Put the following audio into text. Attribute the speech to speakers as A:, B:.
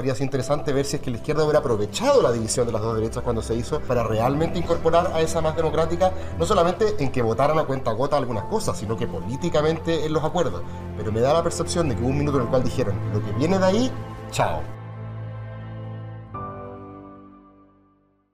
A: habría sido interesante ver si es que la izquierda hubiera aprovechado la división de las dos derechas cuando se hizo para realmente incorporar a esa más democrática, no solamente en que votaran a cuenta gota algunas cosas, sino que políticamente en los acuerdos. Pero me da la percepción de que hubo un minuto en el cual dijeron, lo que viene de ahí, chao.